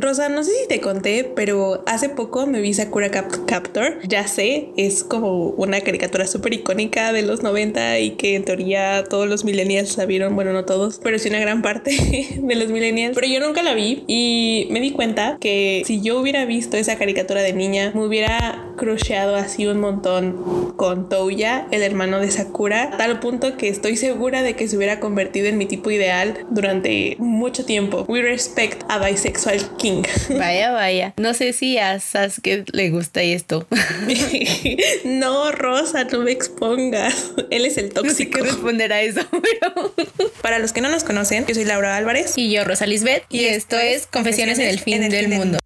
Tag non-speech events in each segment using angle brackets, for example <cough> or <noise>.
Rosa, no sé si te conté, pero hace poco me vi Sakura Captor. Ya sé, es como una caricatura súper icónica de los 90 y que en teoría todos los millennials la vieron. Bueno, no todos, pero sí una gran parte <laughs> de los millennials. Pero yo nunca la vi y me di cuenta que si yo hubiera visto esa caricatura de niña, me hubiera crocheado así un montón con Touya, el hermano de Sakura, a tal punto que estoy segura de que se hubiera convertido en mi tipo ideal durante mucho tiempo. We respect a bisexual king. <laughs> Vaya, vaya. No sé si a Sasuke le gusta esto. <laughs> no, Rosa, no me expongas. Él es el tóxico. No sé qué responder a eso, <laughs> pero... Para los que no nos conocen, yo soy Laura Álvarez. Y yo, Rosa Lisbeth. Y, esto, es Confesiones, en el fin del mundo.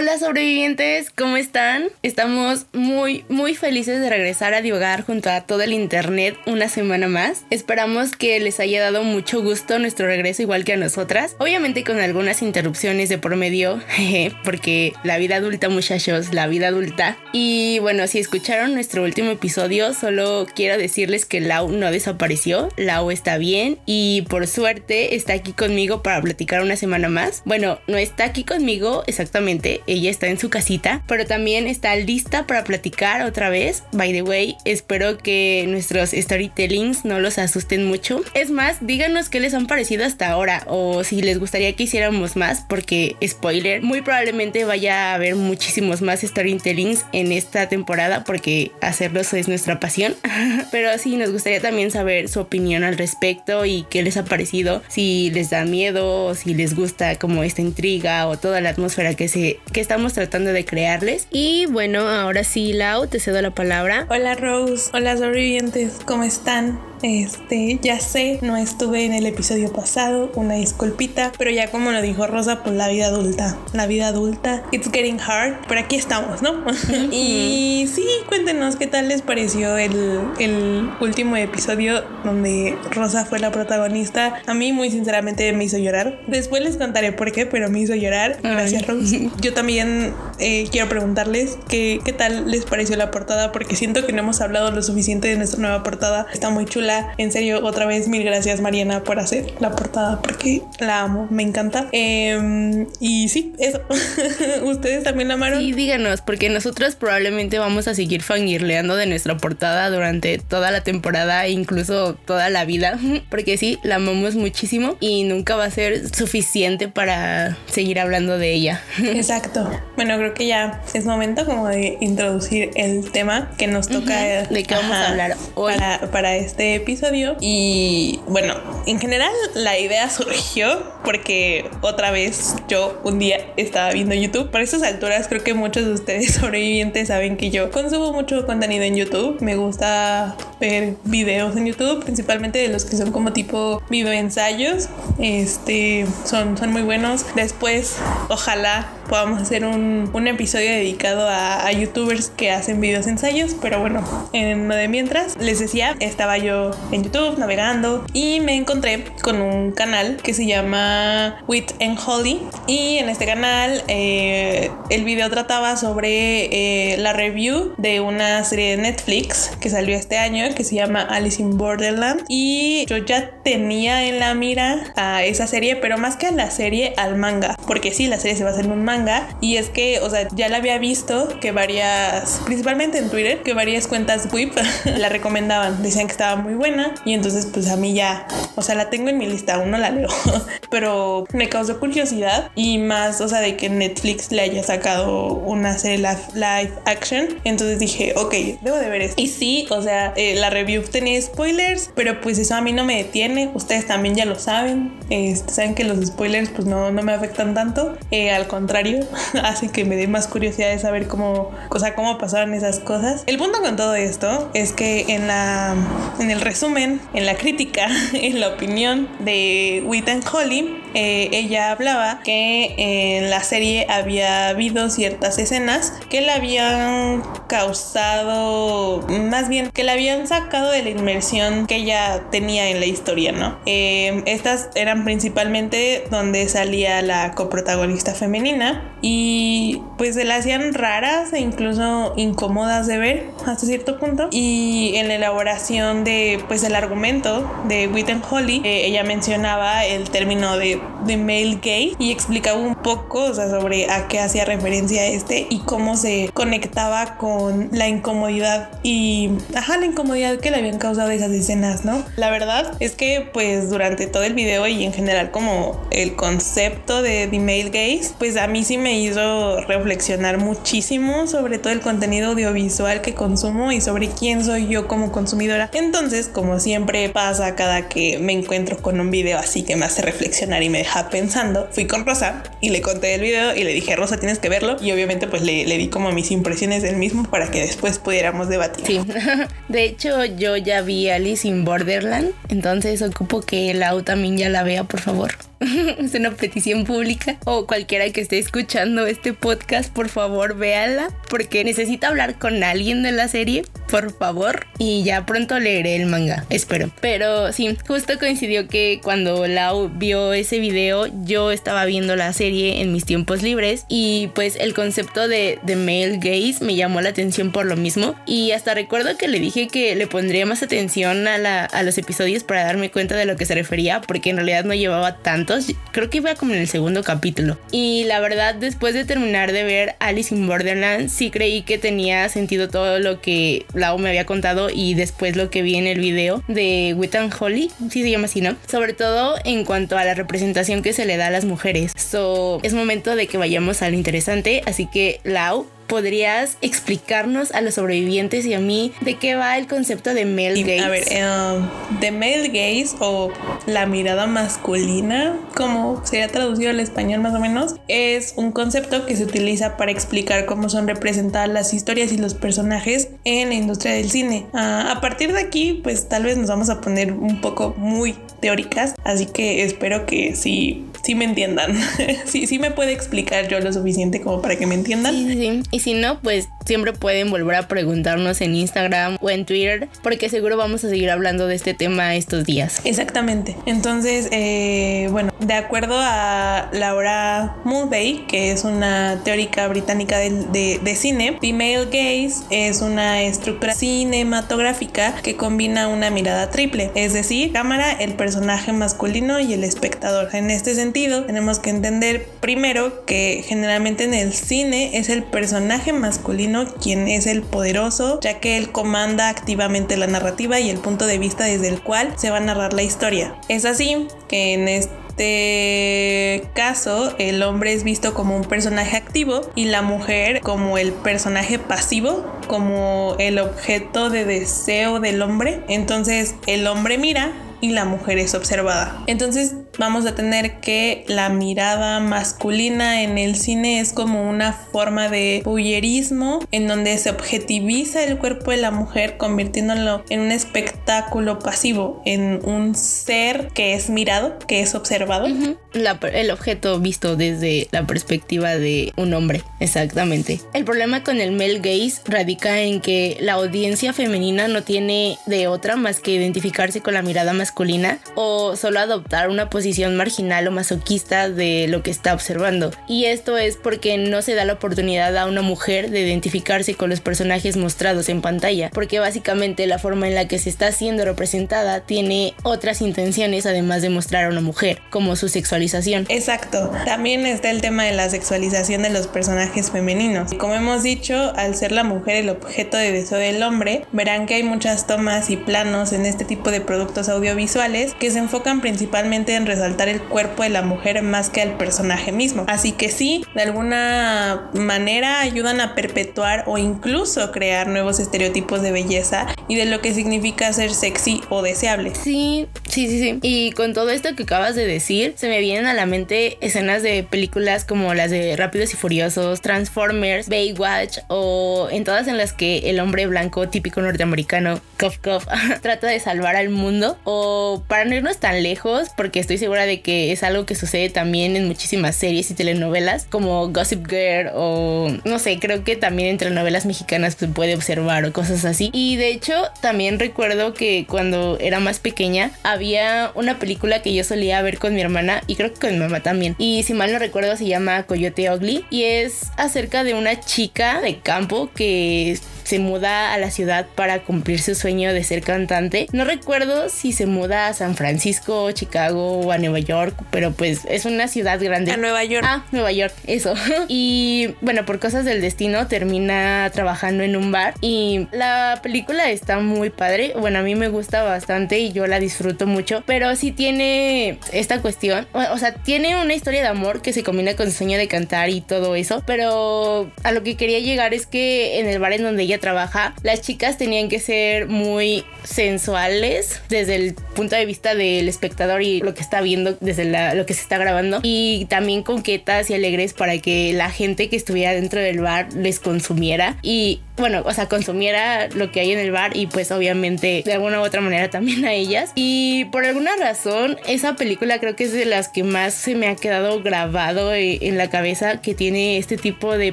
Hola sobrevivientes, ¿cómo están? Estamos muy, muy felices de regresar a divagar junto a todo el internet una semana más. Esperamos que les haya dado mucho gusto nuestro regreso igual que a nosotras. Obviamente con algunas interrupciones de por medio, <laughs> porque la vida adulta muchachos, la vida adulta. Y bueno, si escucharon nuestro último episodio, solo quiero decirles que Lau no desapareció, Lau está bien y por suerte está aquí conmigo para platicar una semana más. Bueno, no está aquí conmigo exactamente ella está en su casita, pero también está lista para platicar otra vez. By the way, espero que nuestros storytellings no los asusten mucho. Es más, díganos qué les han parecido hasta ahora o si les gustaría que hiciéramos más, porque spoiler, muy probablemente vaya a haber muchísimos más storytellings en esta temporada porque hacerlos es nuestra pasión. <laughs> pero sí, nos gustaría también saber su opinión al respecto y qué les ha parecido, si les da miedo o si les gusta como esta intriga o toda la atmósfera que se estamos tratando de crearles. Y bueno, ahora sí, Lau, te cedo la palabra. Hola Rose, hola sobrevivientes, ¿cómo están? Este, ya sé, no estuve en el episodio pasado, una disculpita, pero ya como lo dijo Rosa, pues la vida adulta, la vida adulta, it's getting hard, pero aquí estamos, ¿no? <laughs> y sí, cuéntenos qué tal les pareció el, el último episodio donde Rosa fue la protagonista. A mí muy sinceramente me hizo llorar. Después les contaré por qué, pero me hizo llorar. Gracias, Rose. <laughs> Yo también eh, quiero preguntarles qué, qué tal les pareció la portada, porque siento que no hemos hablado lo suficiente de nuestra nueva portada. Está muy chula en serio, otra vez mil gracias Mariana por hacer la portada porque la amo, me encanta. Em, y sí, eso. <laughs> ¿Ustedes también la amaron? Y díganos, porque nosotros probablemente vamos a seguir fangirleando de nuestra portada durante toda la temporada, incluso toda la vida. <laughs> Porque sí, la amamos muchísimo y nunca va a ser suficiente para seguir hablando de ella. <laughs> Exacto. Bueno, creo que ya es momento como de introducir el tema que nos toca. De qué vamos a hablar hoy. Para, para este episodio. Y bueno, en general la idea <laughs> surgió porque otra vez yo un día estaba viendo YouTube. Por esas alturas creo que muchos de ustedes <laughs> sobrevivientes saben que yo consumo mucho contenido en YouTube. Me gusta ver videos en YouTube, principalmente de los que son como tipo video ensayos. Este son, son muy buenos. Después, ojalá podamos hacer un, un episodio dedicado a, a, youtubers que hacen videos ensayos. Pero bueno, en lo de mientras, les decía, estaba yo en YouTube navegando y me encontré con un canal que se llama Wit and Holly. Y en este canal eh, el video trataba sobre eh, la review de una serie de Netflix que salió este año que se llama Alice in Borderland. Y yo ya tenía en la mira a esa serie, pero más que a la serie, al manga. Porque sí, la serie se basa en un manga y es que, o sea, ya la había visto que varias, principalmente en Twitter, que varias cuentas whip <laughs> la recomendaban, decían que estaba muy buena y entonces pues a mí ya, o sea, la tengo en mi lista, aún no la leo, <laughs> pero me causó curiosidad y más, o sea, de que Netflix le haya sacado una serie live action, entonces dije, ok, debo de ver esto. Y sí, o sea, eh, la review tenía spoilers, pero pues eso a mí no me detiene, ustedes también ya lo saben, este, saben que los spoilers pues no, no me afectan tanto, eh, al contrario, <laughs> así que me dé más curiosidad de saber cómo, o sea, cómo pasaron esas cosas. El punto con todo esto es que en la en el resumen, en la crítica, <laughs> en la opinión de Wit and Holly, eh, ella hablaba que en la serie había habido ciertas escenas que le habían causado, más bien que le habían sacado de la inmersión que ella tenía en la historia, ¿no? Eh, estas eran principalmente donde salía la coprotagonista femenina y pues se la hacían raras e incluso incómodas de ver hasta cierto punto y en la elaboración de pues el argumento de Witten Holly eh, ella mencionaba el término de, Hey, de male gay y explicaba un poco sobre a qué hacía referencia este y cómo se conectaba con la incomodidad y ajá la incomodidad que le habían causado esas escenas no la verdad es que pues durante todo el video y en general como el concepto de the male gaze pues a mí sí me hizo reflexionar muchísimo sobre todo el contenido audiovisual que consumo y sobre quién soy yo como consumidora. Entonces como siempre pasa cada que me encuentro con un video así que me hace reflexionar y me deja pensando fui con Rosa y le conté el video y le dije Rosa tienes que verlo. Y obviamente pues le, le di como mis impresiones del mismo para que después pudiéramos debatir. Sí, <laughs> de hecho yo ya vi Alice in Borderland, entonces ocupo que Lau también ya la vea, por favor. <laughs> es una petición pública o cualquiera que esté escuchando este podcast, por favor véala porque necesito hablar con alguien de la serie, por favor, y ya pronto leeré el manga, espero. Pero sí, justo coincidió que cuando Lau vio ese video, yo estaba viendo la serie en mis tiempos libres y pues el concepto de, de male gaze me llamó la atención por lo mismo y hasta recuerdo que le dije que le pondría más atención a, la, a los episodios para darme cuenta de lo que se refería porque en realidad no llevaba tanto creo que iba como en el segundo capítulo. Y la verdad, después de terminar de ver Alice in Borderland, sí creí que tenía sentido todo lo que Lau me había contado y después lo que vi en el video de Witton Holly, sí se llama así, ¿no? Sobre todo en cuanto a la representación que se le da a las mujeres. So, es momento de que vayamos al interesante, así que Lau, ¿podrías explicarnos a los sobrevivientes y a mí de qué va el concepto de male gaze? A ver, eh, de male gaze o la mirada masculina, como sería traducido al español más o menos, es un concepto que se utiliza para explicar cómo son representadas las historias y los personajes en la industria del cine. Ah, a partir de aquí, pues tal vez nos vamos a poner un poco muy teóricas, así que espero que sí, sí me entiendan. <laughs> sí, sí me puede explicar yo lo suficiente como para que me entiendan. Sí, sí. Y si no, pues siempre pueden volver a preguntarnos en Instagram o en Twitter, porque seguro vamos a seguir hablando de este tema estos días. Exactamente. Entonces, eh, bueno, de acuerdo a Laura Mulvey, que es una teórica británica de, de, de cine, Female Gaze es una estructura cinematográfica que combina una mirada triple, es decir, cámara, el personaje masculino y el espectador. En este sentido, tenemos que entender primero que generalmente en el cine es el personaje masculino quien es el poderoso, ya que él comanda activamente la narrativa y el punto de vista desde el cual se va a narrar la historia. Es así que en este caso el hombre es visto como un personaje activo y la mujer como el personaje pasivo, como el objeto de deseo del hombre. Entonces el hombre mira y la mujer es observada. Entonces vamos a tener que la mirada masculina en el cine es como una forma de bullerismo en donde se objetiviza el cuerpo de la mujer convirtiéndolo en un espectáculo pasivo, en un ser que es mirado, que es observado. Uh -huh. la, el objeto visto desde la perspectiva de un hombre, exactamente. El problema con el male gaze radica en que la audiencia femenina no tiene de otra más que identificarse con la mirada masculina o solo adoptar una posición marginal o masoquista de lo que está observando. Y esto es porque no se da la oportunidad a una mujer de identificarse con los personajes mostrados en pantalla, porque básicamente la forma en la que se está siendo representada tiene otras intenciones además de mostrar a una mujer, como su sexualización. Exacto. También está el tema de la sexualización de los personajes femeninos. Como hemos dicho, al ser la mujer el objeto de deseo del hombre, verán que hay muchas tomas y planos en este tipo de productos audiovisuales que se enfocan principalmente en resaltar el cuerpo de la mujer más que al personaje mismo. Así que sí, de alguna manera ayudan a perpetuar o incluso crear nuevos estereotipos de belleza y de lo que significa ser sexy o deseable. Sí, sí, sí, sí. Y con todo esto que acabas de decir, se me vienen a la mente escenas de películas como las de Rápidos y Furiosos, Transformers, Baywatch o en todas en las que el hombre blanco típico norteamericano, cough cough, <laughs> trata de salvar al mundo o para no irnos tan lejos, porque estoy segura de que es algo que sucede también en muchísimas series y telenovelas, como Gossip Girl o no sé, creo que también entre novelas mexicanas se puede observar o cosas así. Y de hecho, también recuerdo que cuando era más pequeña había una película que yo solía ver con mi hermana y creo que con mi mamá también. Y si mal no recuerdo, se llama Coyote Ugly y es acerca de una chica de campo que se muda a la ciudad para cumplir su sueño de ser cantante. No recuerdo si se muda a San Francisco, Chicago o a Nueva York, pero pues es una ciudad grande. A Nueva York. Ah, Nueva York, eso. <laughs> y bueno, por cosas del destino termina trabajando en un bar y la película está muy padre. Bueno, a mí me gusta bastante y yo la disfruto mucho, pero sí tiene esta cuestión, o, sea, tiene una historia de amor que se combina con el sueño de cantar y todo eso, pero a lo que quería llegar es que en el bar en donde ella trabaja, las chicas tenían que ser muy sensuales desde el punto de vista del espectador y lo que está viendo desde lo que se está grabando. Y también conquetas y alegres para que la gente que estuviera dentro del bar les consumiera. Y bueno, o sea, consumiera lo que hay en el bar y pues obviamente de alguna u otra manera también a ellas. Y por alguna razón, esa película creo que es de las que más se me ha quedado grabado eh, en la cabeza que tiene este tipo de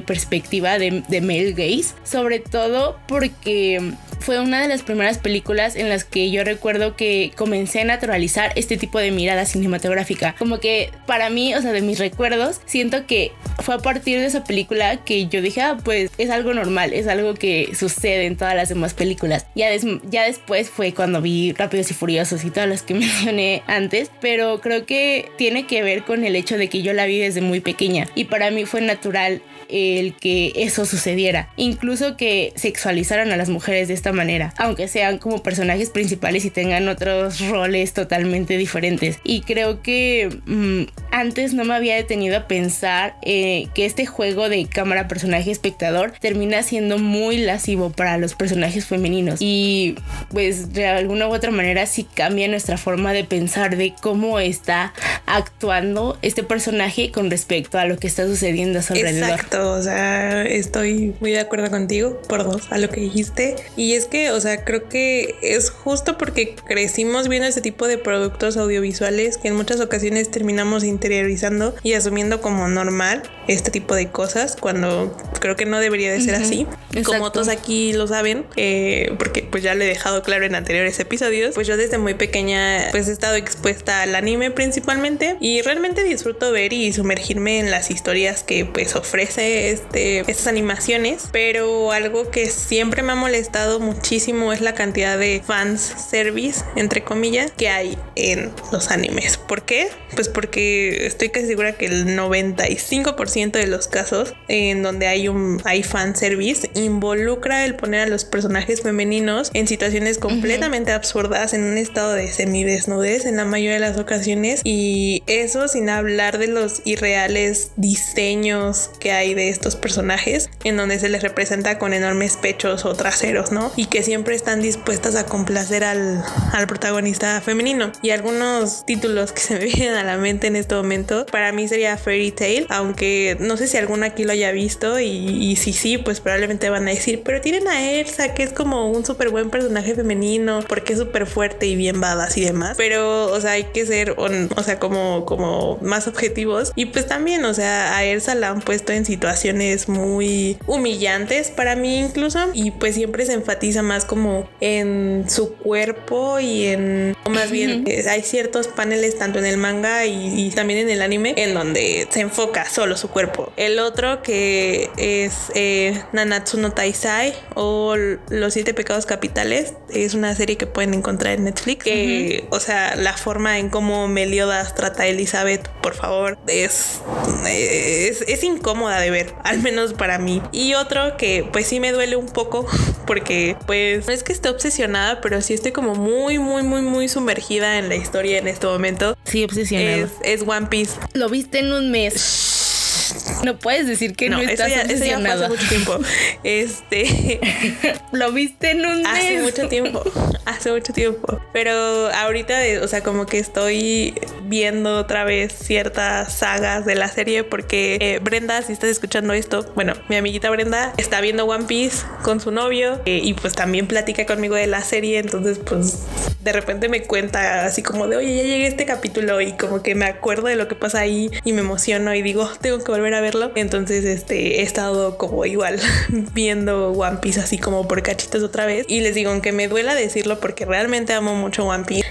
perspectiva de, de male gaze. Sobre todo porque fue una de las primeras películas en las que yo recuerdo que comencé a naturalizar este tipo de mirada cinematográfica. Como que para mí, o sea, de mis recuerdos, siento que fue a partir de esa película que yo dije, ah, pues es algo normal, es algo que sucede en todas las demás películas. Ya, ya después fue cuando vi Rápidos y Furiosos y todas las que <laughs> mencioné antes, pero creo que tiene que ver con el hecho de que yo la vi desde muy pequeña y para mí fue natural el que eso sucediera. Incluso que sexualizaran a las mujeres de esta manera, aunque sean como personajes principales y tengan otros roles totalmente diferentes. Y creo que mm, antes no me había detenido a pensar eh, que este juego de cámara personaje espectador termina siendo muy lascivo para los personajes femeninos. Y pues de alguna u otra manera sí cambia nuestra forma de pensar de cómo está actuando este personaje con respecto a lo que está sucediendo a su alrededor o sea, estoy muy de acuerdo contigo por dos a lo que dijiste. Y es que, o sea, creo que es justo porque crecimos viendo este tipo de productos audiovisuales que en muchas ocasiones terminamos interiorizando y asumiendo como normal este tipo de cosas cuando creo que no debería de ser así. Como todos aquí lo saben, eh, porque pues ya lo he dejado claro en anteriores episodios, pues yo desde muy pequeña pues he estado expuesta al anime principalmente y realmente disfruto ver y sumergirme en las historias que pues ofrece este, estas animaciones, pero algo que siempre me ha molestado muchísimo es la cantidad de fans service, entre comillas, que hay en los animes. ¿Por qué? Pues porque estoy casi segura que el 95% de los casos en donde hay un hay fan service involucra el poner a los personajes femeninos en situaciones completamente absurdas en un estado de semidesnudez en la mayoría de las ocasiones y eso sin hablar de los irreales diseños que hay de estos personajes en donde se les representa con enormes pechos o traseros, ¿no? Y que siempre están dispuestas a complacer al, al protagonista femenino. Y algunos títulos que se me <laughs> vienen a la mente en este momento, para mí sería Fairy Tail, aunque no sé si alguno aquí lo haya visto y, y si sí, pues probablemente van a decir, pero tienen a Elsa, que es como un súper buen personaje femenino, porque es súper fuerte y bien badass y demás. Pero, o sea, hay que ser, o sea, como, como más objetivos. Y pues también, o sea, a Elsa la han puesto en situaciones muy humillantes para mí incluso y pues siempre se enfatiza más como en su cuerpo y en o más bien hay ciertos paneles tanto en el manga y, también en el anime en donde se enfoca solo su cuerpo el otro que es eh, Nanatsu no Taisai o Los siete pecados capitales es una serie que pueden encontrar en Netflix que o sea la forma en cómo Meliodas trata a Elizabeth por favor es, es, es incómoda de ver <laughs> al menos para mí. Y otro que pues sí me duele un poco <laughs> porque pues no es que esté obsesionada, pero sí estoy como muy, muy, muy, muy sumergida en la historia en este momento. Sí, obsesionada. Es, es One Piece. Lo viste en un mes. No puedes decir que no, estás eso ya, eso hace mucho tiempo. Este. <laughs> Lo viste en un mes. Hace mucho tiempo. Hace mucho tiempo. Pero ahorita, o sea, como que estoy viendo otra vez ciertas sagas de la serie porque eh, Brenda, si estás escuchando esto, bueno, mi amiguita Brenda está viendo One Piece con su novio eh, y pues también platica conmigo de la serie, entonces pues de repente me cuenta así como de, oye, ya llegué a este capítulo y como que me acuerdo de lo que pasa ahí y me emociono y digo, tengo que volver a verlo. Entonces, este, he estado como igual <laughs> viendo One Piece así como por cachitos otra vez. Y les digo, aunque me duela decirlo porque realmente amo mucho One Piece,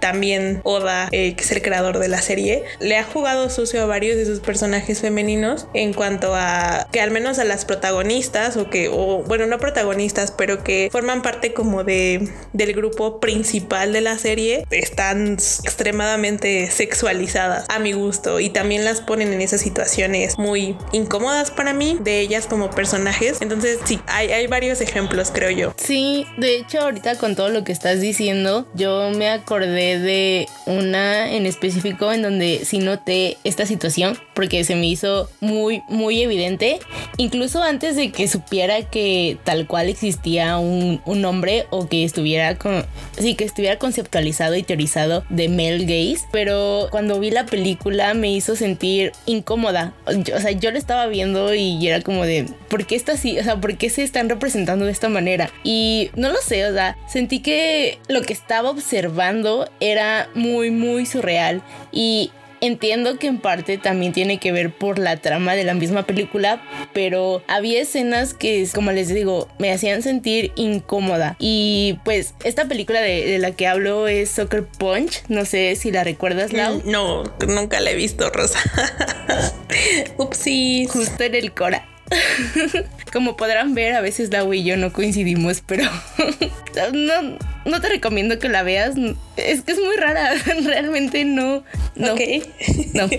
también Oda, eh, que es el creador de la serie, le ha jugado sucio a varios de sus personajes femeninos en cuanto a que al menos a las protagonistas o que, o bueno, no protagonistas, pero que forman parte como de, del grupo principal de la serie, están extremadamente sexualizadas a mi gusto y también las ponen en esas situaciones muy incómodas para mí de ellas como personajes. Entonces, sí, hay, hay varios ejemplos, creo yo. Sí, de hecho, ahorita con todo lo que estás diciendo, yo me acordé de una en específico en donde sí noté esta situación porque se me hizo muy, muy evidente. Incluso antes de que supiera que tal cual existía un, un hombre o que estuviera con, sí, que estuviera conceptualizado y teorizado de male gaze. Pero cuando vi la película me hizo sentir incómoda. o sea, yo lo estaba viendo y era como de, ¿por qué está así? O sea, ¿por qué se están representando de esta manera? Y no lo sé, o sea, sentí que lo que estaba observando era muy, muy surreal. Y Entiendo que en parte también tiene que ver por la trama de la misma película, pero había escenas que, como les digo, me hacían sentir incómoda. Y pues esta película de, la que hablo es Soccer Punch. No sé si la recuerdas, Lau. Mm, no, nunca la he visto, Rosa. <laughs> Upsis. Justo en el Cora. <laughs> Como podrán ver, a veces Lau y yo no coincidimos, pero <laughs> no, no te recomiendo que la veas. Es que es muy rara. <laughs> Realmente no. No. No. <laughs>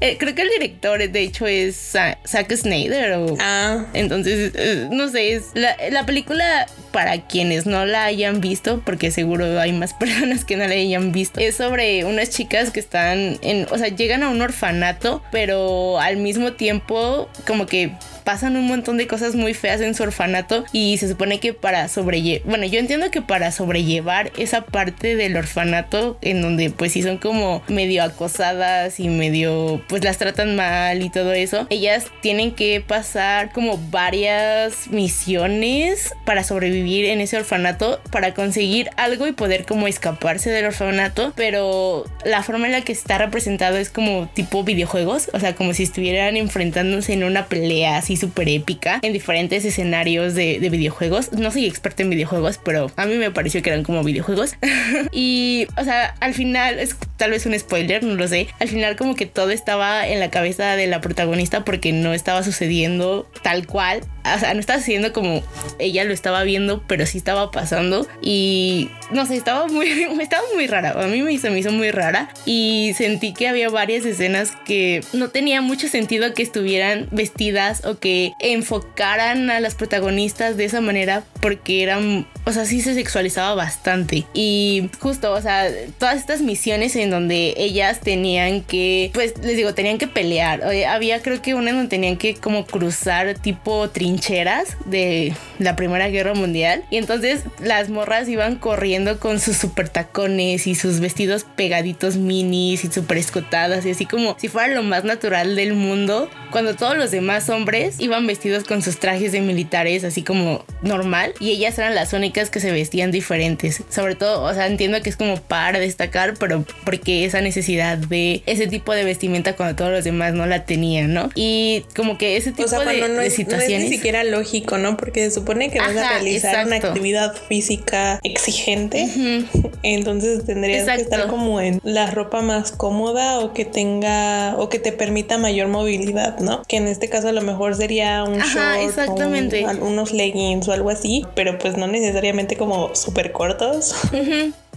Eh, creo que el director, de hecho, es Zack Snyder. O, ah. Entonces, eh, no sé. Es la, la, película, para quienes no la hayan visto, porque seguro hay más <laughs> personas que no la hayan visto, es sobre unas chicas que están en. O sea, llegan a un orfanato, pero al mismo tiempo, como que pasan un montón de cosas muy feas en su orfanato y se supone que para sobrellevar, bueno, yo entiendo que para sobrellevar esa parte del orfanato en donde pues sí son como medio acosadas y medio pues las tratan mal y todo eso, ellas tienen que pasar como varias misiones para sobrevivir en ese orfanato para conseguir algo y poder como escaparse del orfanato, pero la forma en la que está representado es como tipo videojuegos, o sea, como si estuvieran enfrentándose en una pelea así súper épica en diferentes escenarios de, videojuegos. No soy experta en videojuegos, pero a mí me pareció que eran como videojuegos. <laughs> <laughs> y, o sea, al final, es tal vez un spoiler, no lo sé. Al final como que todo estaba en la cabeza de la protagonista porque no estaba sucediendo tal cual. O sea, no estaba sucediendo como ella lo estaba viendo, pero sí estaba pasando. Y no sé, estaba muy, <laughs> estaba muy rara. A mí me, hizo muy rara. Y sentí que había varias escenas que no tenía mucho sentido que estuvieran vestidas o que enfocaran a las protagonistas de esa manera porque eran, o sea, sí se sexualizaba bastante. Y justo, o sea, todas estas misiones en donde ellas tenían que, pues les digo, tenían que pelear. Había creo que una donde tenían que como cruzar tipo trincheras de la Primera Guerra Mundial. Y entonces las morras iban corriendo con sus super tacones y sus vestidos pegaditos minis y super escotadas y así como si fuera lo más natural del mundo. Cuando todos los demás hombres iban vestidos con sus trajes de militares así como normal y ellas eran las únicas que se vestían diferentes. Sobre todo, o sea, entiendo que es como para destacar, pero porque esa necesidad de ese tipo de vestimenta cuando todos los demás no la tenían, ¿no? Y como que ese tipo de, situaciones... No es ni siquiera lógico, ¿no? Porque se supone que vas a realizar una actividad física exigente, <laughs> entonces tendrías que estar como en la ropa más cómoda o que tenga o que te permita mayor movilidad, ¿no? Que en este caso a lo mejor sería un short, exactamente. unos leggings o algo así, pero pues no necesariamente como súper cortos.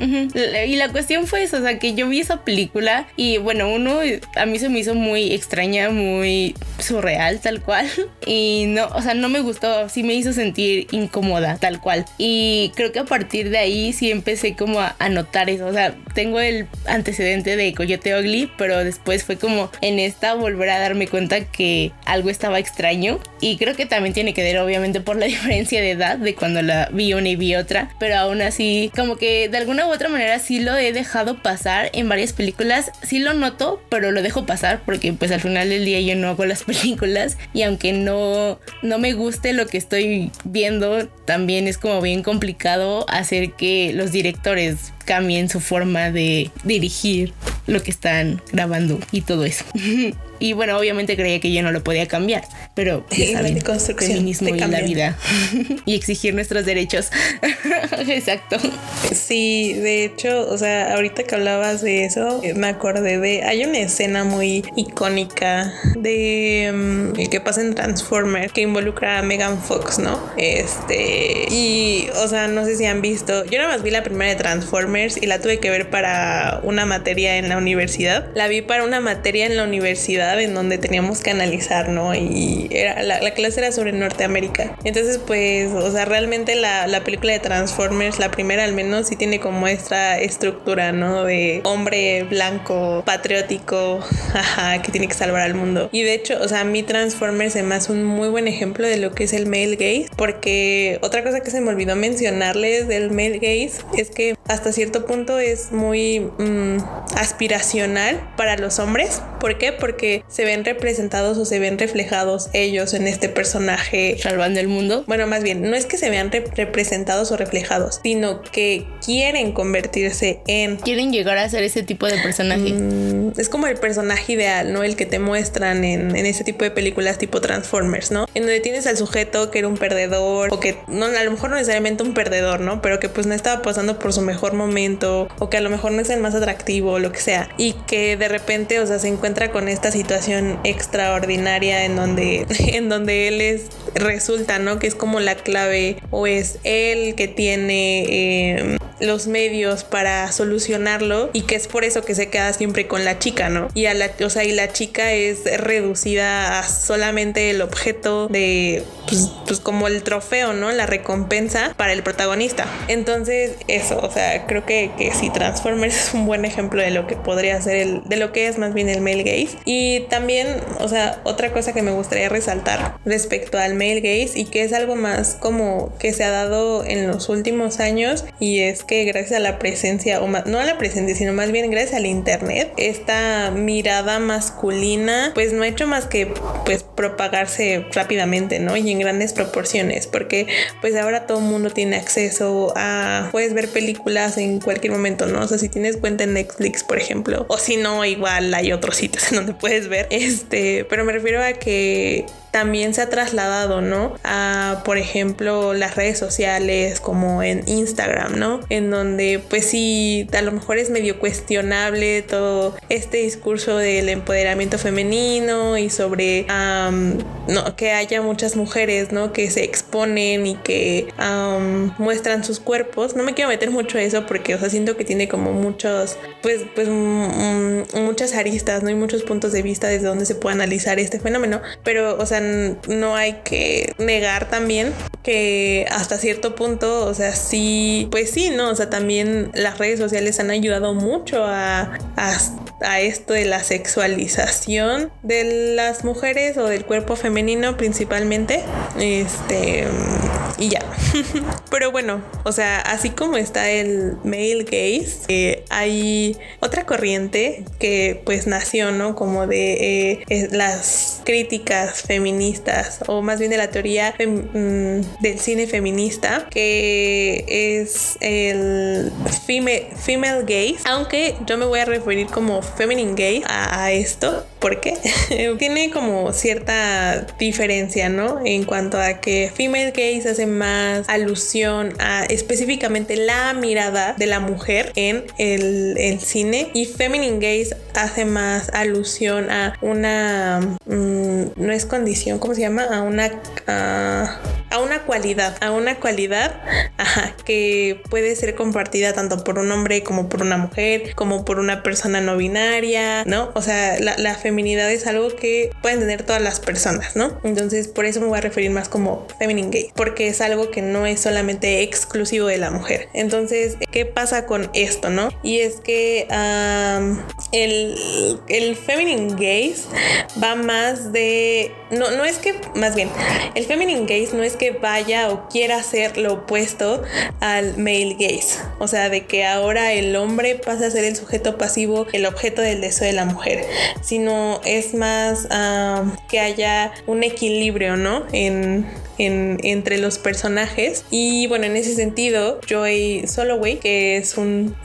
Y la cuestión fue eso, o sea, que yo vi esa película y bueno, uno a mí se me hizo muy extraña, muy surreal, tal cual. <laughs> Y no, o sea, no me gustó, sí me hizo sentir incómoda, tal cual. Y creo que a partir de ahí sí empecé como a, notar eso. O sea, tengo el antecedente de Coyote Ugly, pero después fue como en esta volver a darme cuenta que algo estaba extraño. Y creo que también tiene que ver, obviamente, por la <laughs> diferencia de edad de cuando la vi una y vi otra. Pero aún así, como que de alguna otra manera sí lo he dejado pasar en varias películas. Sí lo noto, pero lo dejo pasar porque pues al final del día yo no hago las <laughs> películas y aunque no, no me guste lo que estoy viendo, también es como bien complicado hacer que los directores cambien su forma de dirigir lo que están grabando y todo eso. <laughs> y bueno, obviamente creía que yo no lo podía cambiar, pero ya saben, el feminismo y la vida <laughs> y exigir nuestros derechos. <laughs> Exacto. Sí, de hecho, o sea, ahorita que hablabas de eso, me acordé de hay una escena muy icónica de el mm, que pasa en Transformer que involucra a Megan Fox, ¿no? Este, y o sea, no sé si han visto, yo nada más vi la primera de Transformers y la tuve que ver para una materia en la universidad. La vi para una materia en la universidad en donde teníamos que analizar, ¿no? Y la, clase era sobre Norteamérica. Entonces, pues, o sea, realmente la, la, película de Transformers, la primera al menos, sí tiene como esta estructura, ¿no? De hombre blanco, patriótico, <laughs> ajá, que tiene que salvar al mundo. Y de hecho, o sea, a mí Transformers es más un muy buen ejemplo de lo que es el male gaze, porque otra cosa que se me olvidó mencionarles del male gaze es que hasta cierto punto es muy mm, aspiracional para los hombres. ¿Por qué? Porque se ven representados o se ven reflejados ellos en este personaje. Salvando el mundo. Bueno, más bien, no es que se vean representados o reflejados, sino que quieren convertirse en... Quieren llegar a ser ese tipo de personaje. Mm, es como el personaje ideal, ¿no? El que te muestran en, en ese tipo de películas tipo Transformers, ¿no? En donde tienes al sujeto que era un perdedor o que no, a lo mejor no necesariamente un perdedor, ¿no? Pero que pues no estaba pasando por su mejor momento o que a lo mejor no es el más atractivo o lo que sea y que de repente, o sea, se encuentra con esta situación extraordinaria en donde, <laughs> en donde él es, resulta, ¿no? Que es como la clave o es él que tiene eh, los medios para solucionarlo y que es por eso que se queda siempre con la chica, ¿no? Y a la, o sea, y la chica es reducida a solamente el objeto de, pues, pues como el trofeo, ¿no? La recompensa para el protagonista. Entonces, eso, o sea, creo que, que si Transformers es un buen ejemplo de lo que podría ser el, de lo que es más bien el male gaze. Y también, o sea, otra cosa que me gustaría resaltar respecto al male gaze y que es algo más como que se ha dado en los últimos años y es que gracias a la presencia, o no a la presencia, sino más bien gracias al internet, esta mirada masculina pues no ha hecho más que pues propagarse rápidamente, ¿no? Y en grandes proporciones, porque pues ahora todo el mundo tiene acceso a, puedes ver películas en cualquier momento, ¿no? O sea, si tienes cuenta en Netflix, por ejemplo, o si no, igual hay otros sitios <laughs> en donde puedes ver, este, pero me refiero a que también se ha trasladado, ¿no? A, por ejemplo, las redes sociales como en Instagram, ¿no? En donde, pues sí, a lo mejor es medio cuestionable todo este discurso del empoderamiento femenino y sobre, no, que haya muchas mujeres, ¿no? Que se exponen y que muestran sus cuerpos. No me quiero meter mucho a eso porque, o sea, siento que tiene como muchos, pues, pues, muchas aristas, ¿no? Y muchos puntos de vista desde donde se puede analizar este fenómeno. Pero, o sea, no hay que negar también que hasta cierto punto, o sea, sí, pues sí, ¿no? O sea, también las redes sociales han ayudado mucho a, a, esto de la sexualización de las mujeres o del cuerpo femenino principalmente. Este, y ya. <laughs> Pero bueno, o sea, así como está el male gaze, eh, hay otra corriente que pues nació, ¿no? Como de eh, las críticas feministas o más bien de la teoría mm, del cine feminista que es el female, female gaze, aunque yo me voy a referir como feminine gaze a, a esto porque <laughs> tiene como cierta diferencia, ¿no? En cuanto a que female gaze hace más alusión a específicamente la mirada de la mujer en el, cine y feminine gaze hace más alusión a una mm, no es condición, ¿cómo se llama? A una a una cualidad, a una cualidad que puede ser compartida tanto por un hombre como por una mujer, como por una persona no binaria, ¿no? O sea, la, feminidad es algo que pueden tener todas las personas, ¿no? Entonces, por eso me voy a referir más como feminine gay, porque es algo que no es solamente exclusivo de la mujer. Entonces, ¿qué pasa con esto, no? Y es que el, el feminine gaze va más de. No, no es que, más bien, el feminine gaze no es que vaya o quiera ser lo opuesto al male gaze. O sea, de que ahora el hombre pasa a ser el sujeto pasivo, el objeto del deseo de la mujer. Sino es más que haya un equilibrio, ¿no? En, entre los personajes. Y bueno, en ese sentido, Joey Soloway, que es un...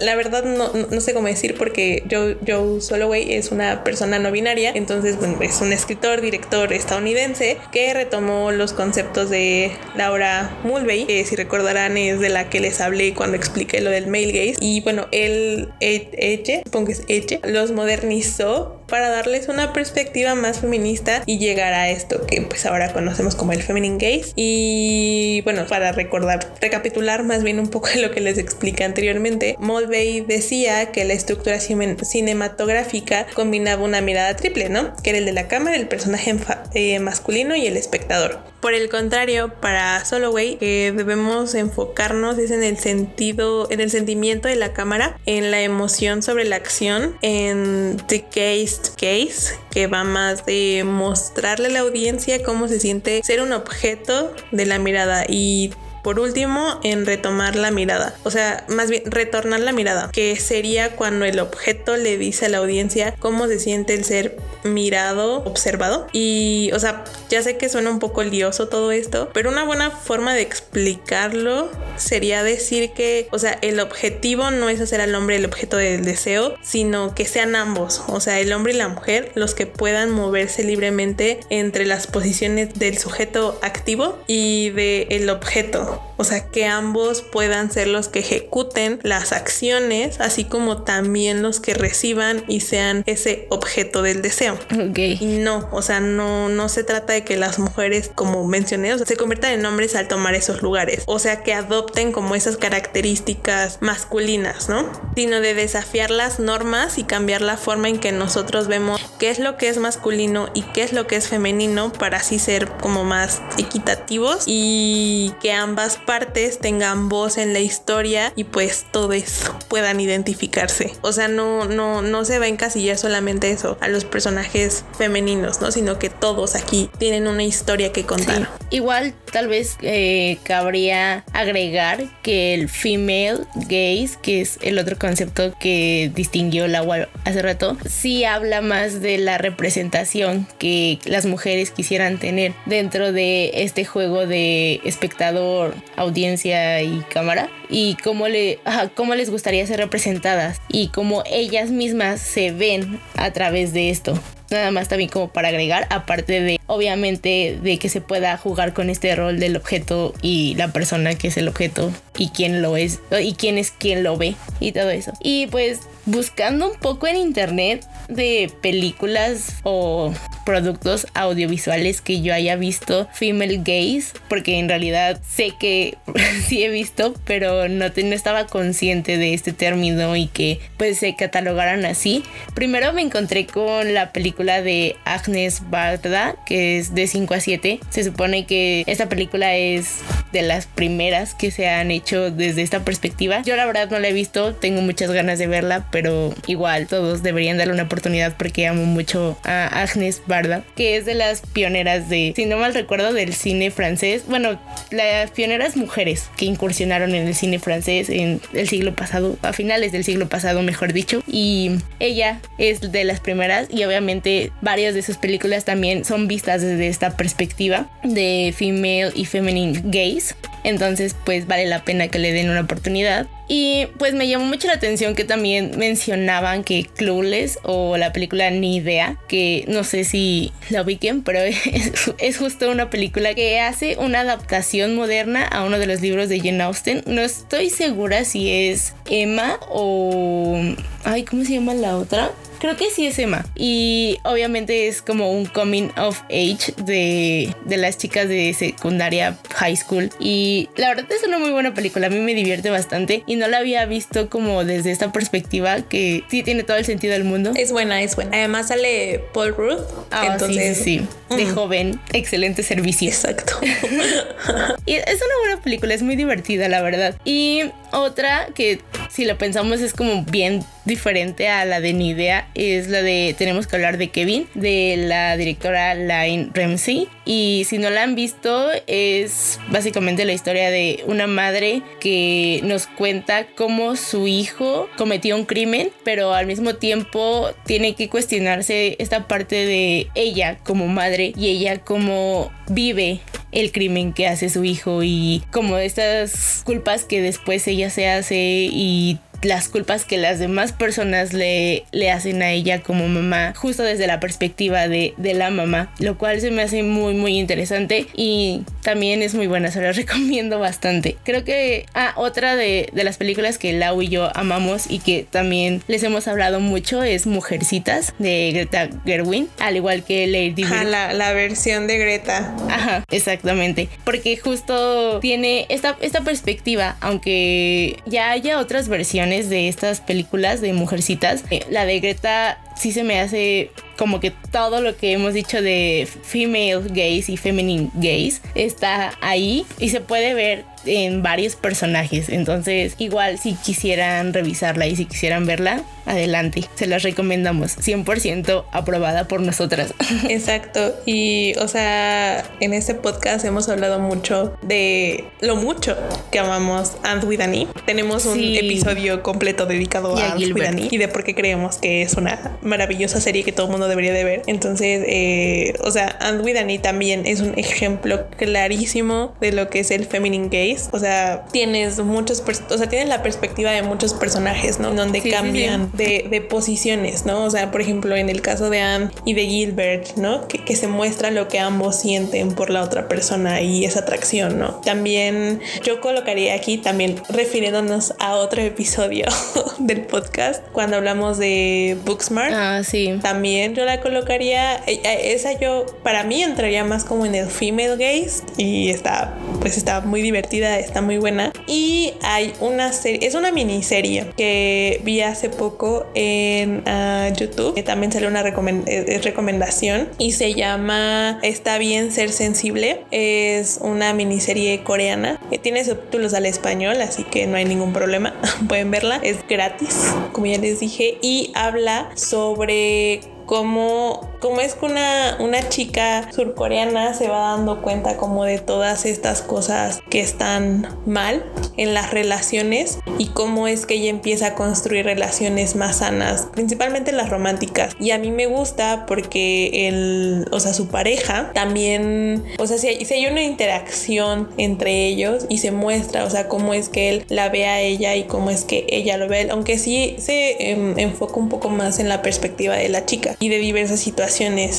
la, verdad no, no, sé cómo decir porque Joe, Joe Soloway es una persona no binaria, entonces bueno, es un escritor, director estadounidense que retomó los conceptos de Laura Mulvey, que si recordarán es de la que les hablé cuando expliqué lo del male gaze. Y bueno, él, Eche, supongo que es Eche, los modernizó para darles una perspectiva más feminista y llegar a esto que pues ahora conocemos como el feminine gaze. Y bueno para recordar recapitular más bien un poco de <laughs> lo que les expliqué anteriormente Mulvey decía que la estructura cinematográfica combinaba una mirada triple no que era el de la cámara el personaje eh, masculino y el espectador. Por el contrario, para Soloway, que debemos enfocarnos es en el sentido, en el sentimiento de la cámara, en la emoción sobre la acción, en The Case Case, que va más de mostrarle a la audiencia cómo se siente ser un objeto de la mirada y por último, en retomar la mirada, o sea, más bien retornar la mirada, que sería cuando el objeto le dice a la audiencia cómo se siente el ser mirado, observado. Y, o sea, ya sé que suena un poco lioso todo esto, pero una buena forma de explicarlo sería decir que, o sea, el objetivo no es hacer al hombre el objeto del deseo, sino que sean ambos, o sea, el hombre y la mujer los que puedan moverse libremente entre las posiciones del sujeto activo y del objeto o sea, que ambos puedan ser los que ejecuten las acciones, así como también los que reciban y sean ese objeto del deseo. Ok. Y no, o sea, no, no se trata de que las mujeres, como mencioné, o sea, se conviertan en hombres al tomar esos lugares. O sea, que adopten como esas características masculinas, ¿no? Sino de desafiar las normas y cambiar la forma en que nosotros vemos qué es lo que es masculino y qué es lo que es femenino para así ser como más equitativos y que ambas partes tengan voz en la historia y pues todos puedan identificarse. O sea, no, no, no se va a encasillar solamente eso a los personajes femeninos, ¿no? Sino que todos aquí tienen una historia que contar. Igual tal vez eh, cabría agregar que el female gaze, que es el otro concepto que distinguió la UAL hace rato, sí habla más de la representación que las mujeres quisieran tener dentro de este juego de espectador audiencia y cámara y cómo, le, cómo les gustaría ser representadas y cómo ellas mismas se ven a través de esto. Nada más también como para agregar, aparte de obviamente de que se pueda jugar con este rol del objeto y la persona que es el objeto y quién lo es y quién es quien lo ve y todo eso. Y pues buscando un poco en internet de películas o productos audiovisuales que yo haya visto female gaze, porque en realidad sé que <laughs> sí he visto, pero no, no estaba consciente de este término y que pues se catalogaran así. Primero me encontré con la película de Agnes Barda, que es de 5 a 7. Se supone que esta película es de las primeras que se han hecho desde esta perspectiva. Yo la verdad no la he visto, tengo muchas ganas de verla, pero igual todos deberían darle una oportunidad porque amo mucho a Agnes Barda, que es de las pioneras de, si no mal recuerdo, del cine francés. Bueno, las pioneras mujeres que incursionaron en el cine francés en el siglo pasado, a finales del siglo pasado, mejor dicho. Y ella es de las primeras y obviamente varias de sus películas también son vistas desde esta perspectiva de female y feminine gaze. Entonces, pues vale la pena que le den una oportunidad. Y pues me llamó mucho la atención que también mencionaban que Clueless o la película Ni Idea, que no sé si la ubiquen, pero <laughs> es, justo una película que hace una adaptación moderna a uno de los libros de Jane Austen. No estoy segura si es Emma o... Ay, ¿cómo se llama la otra? Creo que sí es Emma. Y obviamente es como un coming of age de, de las chicas de secundaria, high school. Y la verdad es una muy buena película. A mí me divierte bastante. Y no la había visto como desde esta perspectiva que sí tiene todo el sentido del mundo. Es buena, es buena. Además sale Paul Rudd. Ah, entonces, sí, sí, De mm. joven, excelente servicio. Exacto. <laughs> y es una buena película, es muy divertida, la verdad. Y otra que si lo pensamos es como bien diferente a la de Ni idea, es la de Tenemos que hablar de Kevin, de la directora Line Ramsey. Y si no la han visto, es básicamente la historia de una madre que nos cuenta cómo su hijo cometió un crimen, pero al mismo tiempo tiene que cuestionarse esta parte de ella como madre y ella como vive el crimen que hace su hijo y como estas culpas que después ella se hace y las culpas que las demás personas le, le hacen a ella como mamá, justo desde la perspectiva de, de, la mamá, lo cual se me hace muy, muy interesante y también es muy buena, se la <laughs> recomiendo bastante. Creo que, ah, otra de, de, las películas que Lau y yo amamos y que también les hemos hablado mucho es Mujercitas de Greta Gerwin, al igual que Lady Ajá, la, la, versión de Greta. Ajá, exactamente, porque justo tiene esta, esta perspectiva, aunque ya haya otras versiones de estas películas de mujercitas. Eh, la de Greta sí se me hace como que todo lo que hemos dicho de female gays y feminine gays está ahí y se puede ver en varios personajes. Entonces, igual si quisieran revisarla y si quisieran verla, adelante. Se las recomendamos. 100% aprobada por nosotras. <laughs> Exacto. Y, o sea, en este podcast hemos hablado mucho de lo mucho que amamos Ant with Annie. Tenemos un sí. episodio completo dedicado a, a Ant with Annie y de por qué creemos que es una maravillosa serie que todo el mundo debería de ver. Entonces, eh, o sea, And with Annie también es un ejemplo clarísimo de lo que es el feminine gaze. O sea, tienes muchos, o sea, tienes la perspectiva de muchos personajes, ¿no? Donde sí, cambian sí, sí. De, de, posiciones, ¿no? O sea, por ejemplo, en el caso de Anne y de Gilbert, ¿no? Que, que se muestra lo que ambos sienten por la otra persona y esa atracción, ¿no? También yo colocaría aquí también refiriéndonos a otro episodio <laughs> del podcast cuando hablamos de Booksmart. Ah, sí. También yo la colocaría, esa yo, para mí entraría más como en el female gaze y está, pues está muy divertida, está muy buena. Y hay una serie, es una miniserie que vi hace poco en uh, YouTube, que también salió una recomend recomendación y se llama Está bien ser sensible. Es una miniserie coreana que tiene subtítulos al español, así que no hay ningún problema, <laughs> pueden verla, es gratis, como ya les dije, y habla sobre cómo, cómo es que una, una chica surcoreana se va dando cuenta como de todas estas cosas que están mal en las relaciones y cómo es que ella empieza a construir relaciones más sanas, principalmente las románticas. Y a mí me gusta porque el, o sea, su pareja también, o sea, si hay, si hay una interacción entre ellos y se muestra, o sea, cómo es que él la ve a ella y cómo es que ella lo ve, aunque sí se eh, enfoca un poco más en la perspectiva de la chica y de diversas situaciones,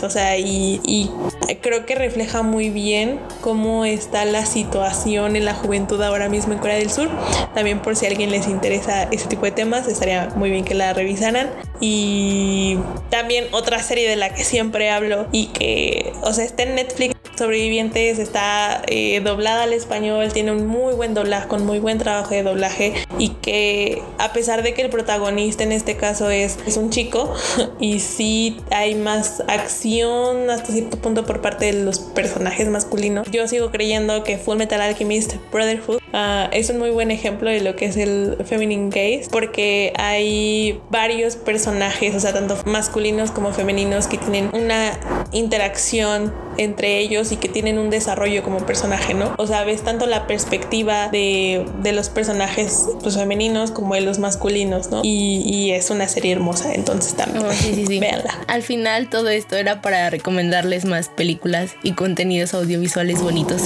o sea, y, y, creo que refleja muy bien cómo está la situación en la juventud ahora mismo en Corea del Sur. También por si a alguien les interesa ese tipo de temas, estaría muy bien que la revisaran. Y también otra serie de la que siempre hablo y que, o sea, está en Netflix. Sobrevivientes está eh, doblada al español, tiene un muy buen doblaje, con muy buen trabajo de doblaje y que a pesar de que el protagonista en este caso es, es un chico <laughs> y sí hay más acción hasta cierto punto por parte de los personajes masculinos, yo sigo creyendo que Full Metal Alchemist Brotherhood uh, es un muy buen ejemplo de lo que es el feminine gaze porque hay varios personajes, o sea, tanto masculinos como femeninos que tienen una interacción entre ellos y que tienen un desarrollo como personaje, ¿no? O sea, ves tanto la perspectiva de, de los personajes pues, femeninos como de los masculinos, ¿no? Y, y es una serie hermosa, entonces también. Oh, sí, sí, sí. <laughs> Véanla. Al final todo esto era para recomendarles más películas y contenidos audiovisuales bonitos.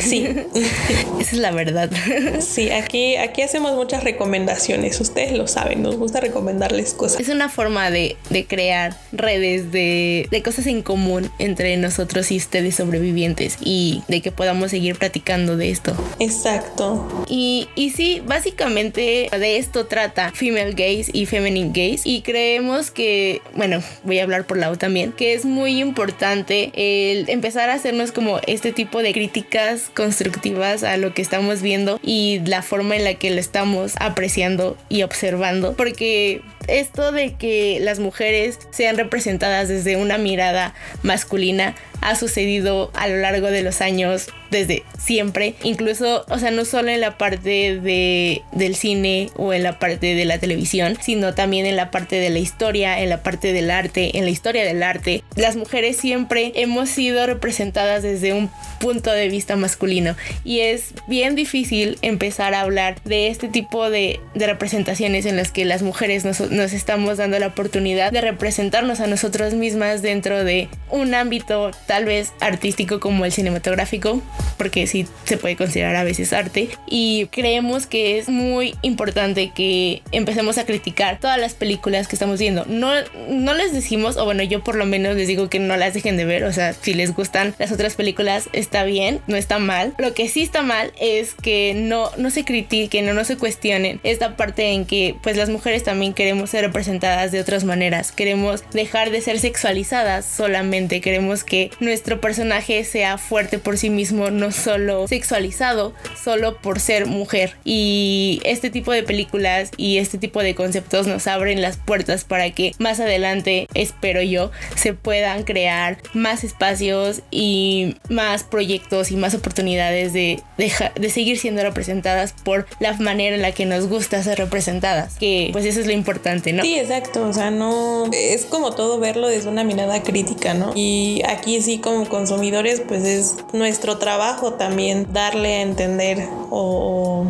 Sí. <laughs> Esa es la verdad. <laughs> Sí, aquí, aquí hacemos muchas recomendaciones, ustedes lo saben, nos gusta recomendarles cosas. Es una forma de, de crear redes de, de cosas en común entre nosotros y ustedes sobrevivientes y de que podamos seguir platicando de esto. Exacto. Y, y sí, básicamente de esto trata Female Gaze y Feminine Gaze y creemos que, bueno, voy a hablar por lado también, que es muy importante el empezar a hacernos como este tipo de críticas constructivas a lo que estamos viendo y la forma en la que lo estamos apreciando y observando, porque esto de que las mujeres sean representadas desde una mirada masculina ha sucedido a lo largo de los años desde siempre, incluso, o sea, no solo en la parte de, del cine o en la parte de la televisión, sino también en la parte de la historia, en la parte del arte, en la historia del arte. Las mujeres siempre hemos sido representadas desde un punto de vista masculino y es bien difícil empezar a hablar de este tipo de, de representaciones en las que las mujeres nos, nos estamos dando la oportunidad de representarnos a nosotros mismas dentro de un ámbito tal vez artístico como el cinematográfico porque sí se puede considerar a veces arte. Y creemos que es muy importante que empecemos a criticar todas las películas que estamos viendo. No, no les decimos, o bueno, yo por lo menos les digo que no las dejen de ver. O sea, si les gustan las otras películas, está bien, no está mal. Lo que sí está mal es que no, no se critiquen o no se cuestionen esta parte en que pues las mujeres también queremos ser representadas de otras maneras. Queremos dejar de ser sexualizadas solamente. Queremos que nuestro personaje sea fuerte por sí mismo no solo sexualizado, solo por ser mujer. Y este tipo de películas y este tipo de conceptos nos abren las puertas para que más adelante, espero yo, se puedan crear más espacios y más proyectos y más oportunidades de, de, seguir siendo representadas por la manera en la que nos gusta ser representadas. Que pues eso es lo importante, ¿no? Sí, exacto. O sea, no es como todo verlo desde una mirada crítica, ¿no? Y aquí sí como consumidores pues es nuestro trabajo también darle a entender o,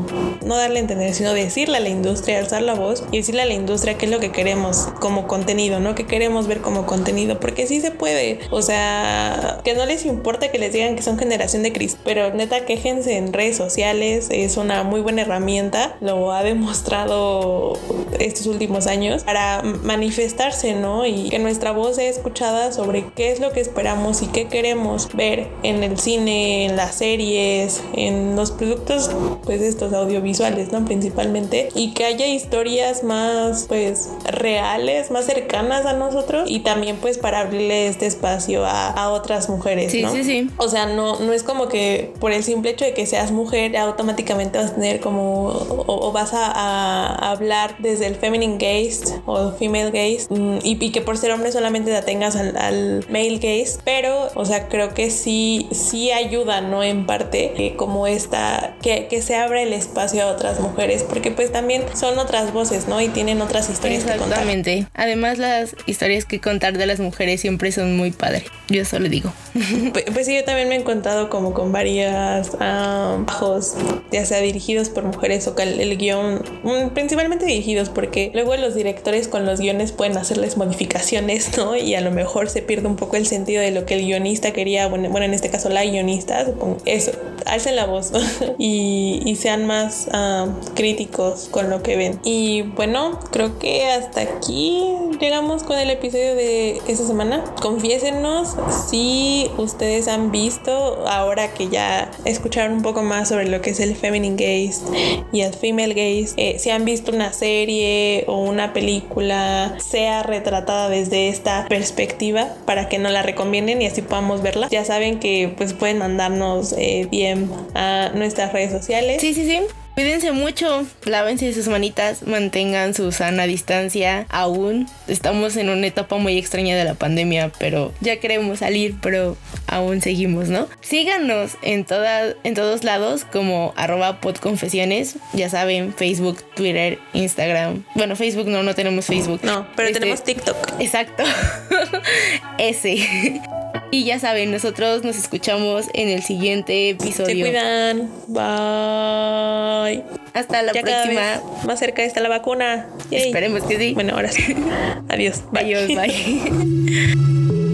no darle a entender, sino decirle a la industria, alzar la voz y decirle a la industria qué es lo que queremos como contenido, ¿no? Que queremos ver como contenido, porque sí se puede. O sea, que no les importa que les digan que son generación de Cristo, pero neta quejense en redes sociales, es una muy buena herramienta, lo ha demostrado estos últimos años para manifestarse, ¿no? Y que nuestra voz sea escuchada sobre qué es lo que esperamos y qué queremos ver en el cine, en las series, en los productos, pues estos audiovisuales, ¿no? Principalmente. Y que haya historias más, pues, reales, más cercanas a nosotros. Y también, pues, para abrirle este espacio a, a otras mujeres, sí, ¿no? Sí, sí, O sea, no, no es como que por el simple hecho de que seas mujer, automáticamente vas a tener como, o, vas a, a, hablar desde el feminine gaze o female gaze. Mm, y, y, que por ser hombre solamente te atengas al, al male gaze. Pero, o sea, creo que sí, sí ayuda, ¿no? En parte, como esta, que, que, se abre el espacio a otras mujeres, porque pues también son otras voces, ¿no? Y tienen otras historias que contar. Exactamente. Además, las historias que contar de las mujeres siempre son muy padres. Yo solo digo. <laughs> Pues, pues, sí, yo también me he encontrado como con varias bajos, ya sea dirigidos por mujeres o el, el guion, mm, principalmente dirigidos, porque luego los directores con los guiones pueden hacerles modificaciones, ¿no? Y a lo mejor se pierde un poco el sentido de lo que el guionista quería, bueno, bueno en este caso la guionista, eso, alcen la voz <laughs> y, y, sean más uh, críticos con lo que ven. Y bueno, creo que hasta aquí llegamos con el episodio de esta semana. Confiésenos si ustedes han visto, ahora que ya escucharon un poco más sobre lo que es el feminine gaze y el female gaze, eh, si han visto una serie o una película, sea retratada desde esta perspectiva para que no la recomienden y así podamos verla. Ya saben que pues pueden mandarnos eh, bien a nuestras redes sociales. Sí, sí, sí. Cuídense mucho, lávense sus manitas, mantengan su sana distancia. Aún estamos en una etapa muy extraña de la pandemia, pero ya queremos salir, pero aún seguimos, ¿no? Síganos en, toda, en todos lados como arroba podconfesiones. Ya saben, Facebook, Twitter, Instagram. Bueno, Facebook no, no tenemos Facebook. No, pero este, tenemos TikTok. Exacto. <laughs> Ese. Y ya saben, nosotros nos escuchamos en el siguiente episodio. Se cuidan. Bye. Hasta la próxima. más cerca está la vacuna. Esperemos que sí. Bueno, ahora sí. <laughs> Adiós. Bye. Adiós, bye. <laughs>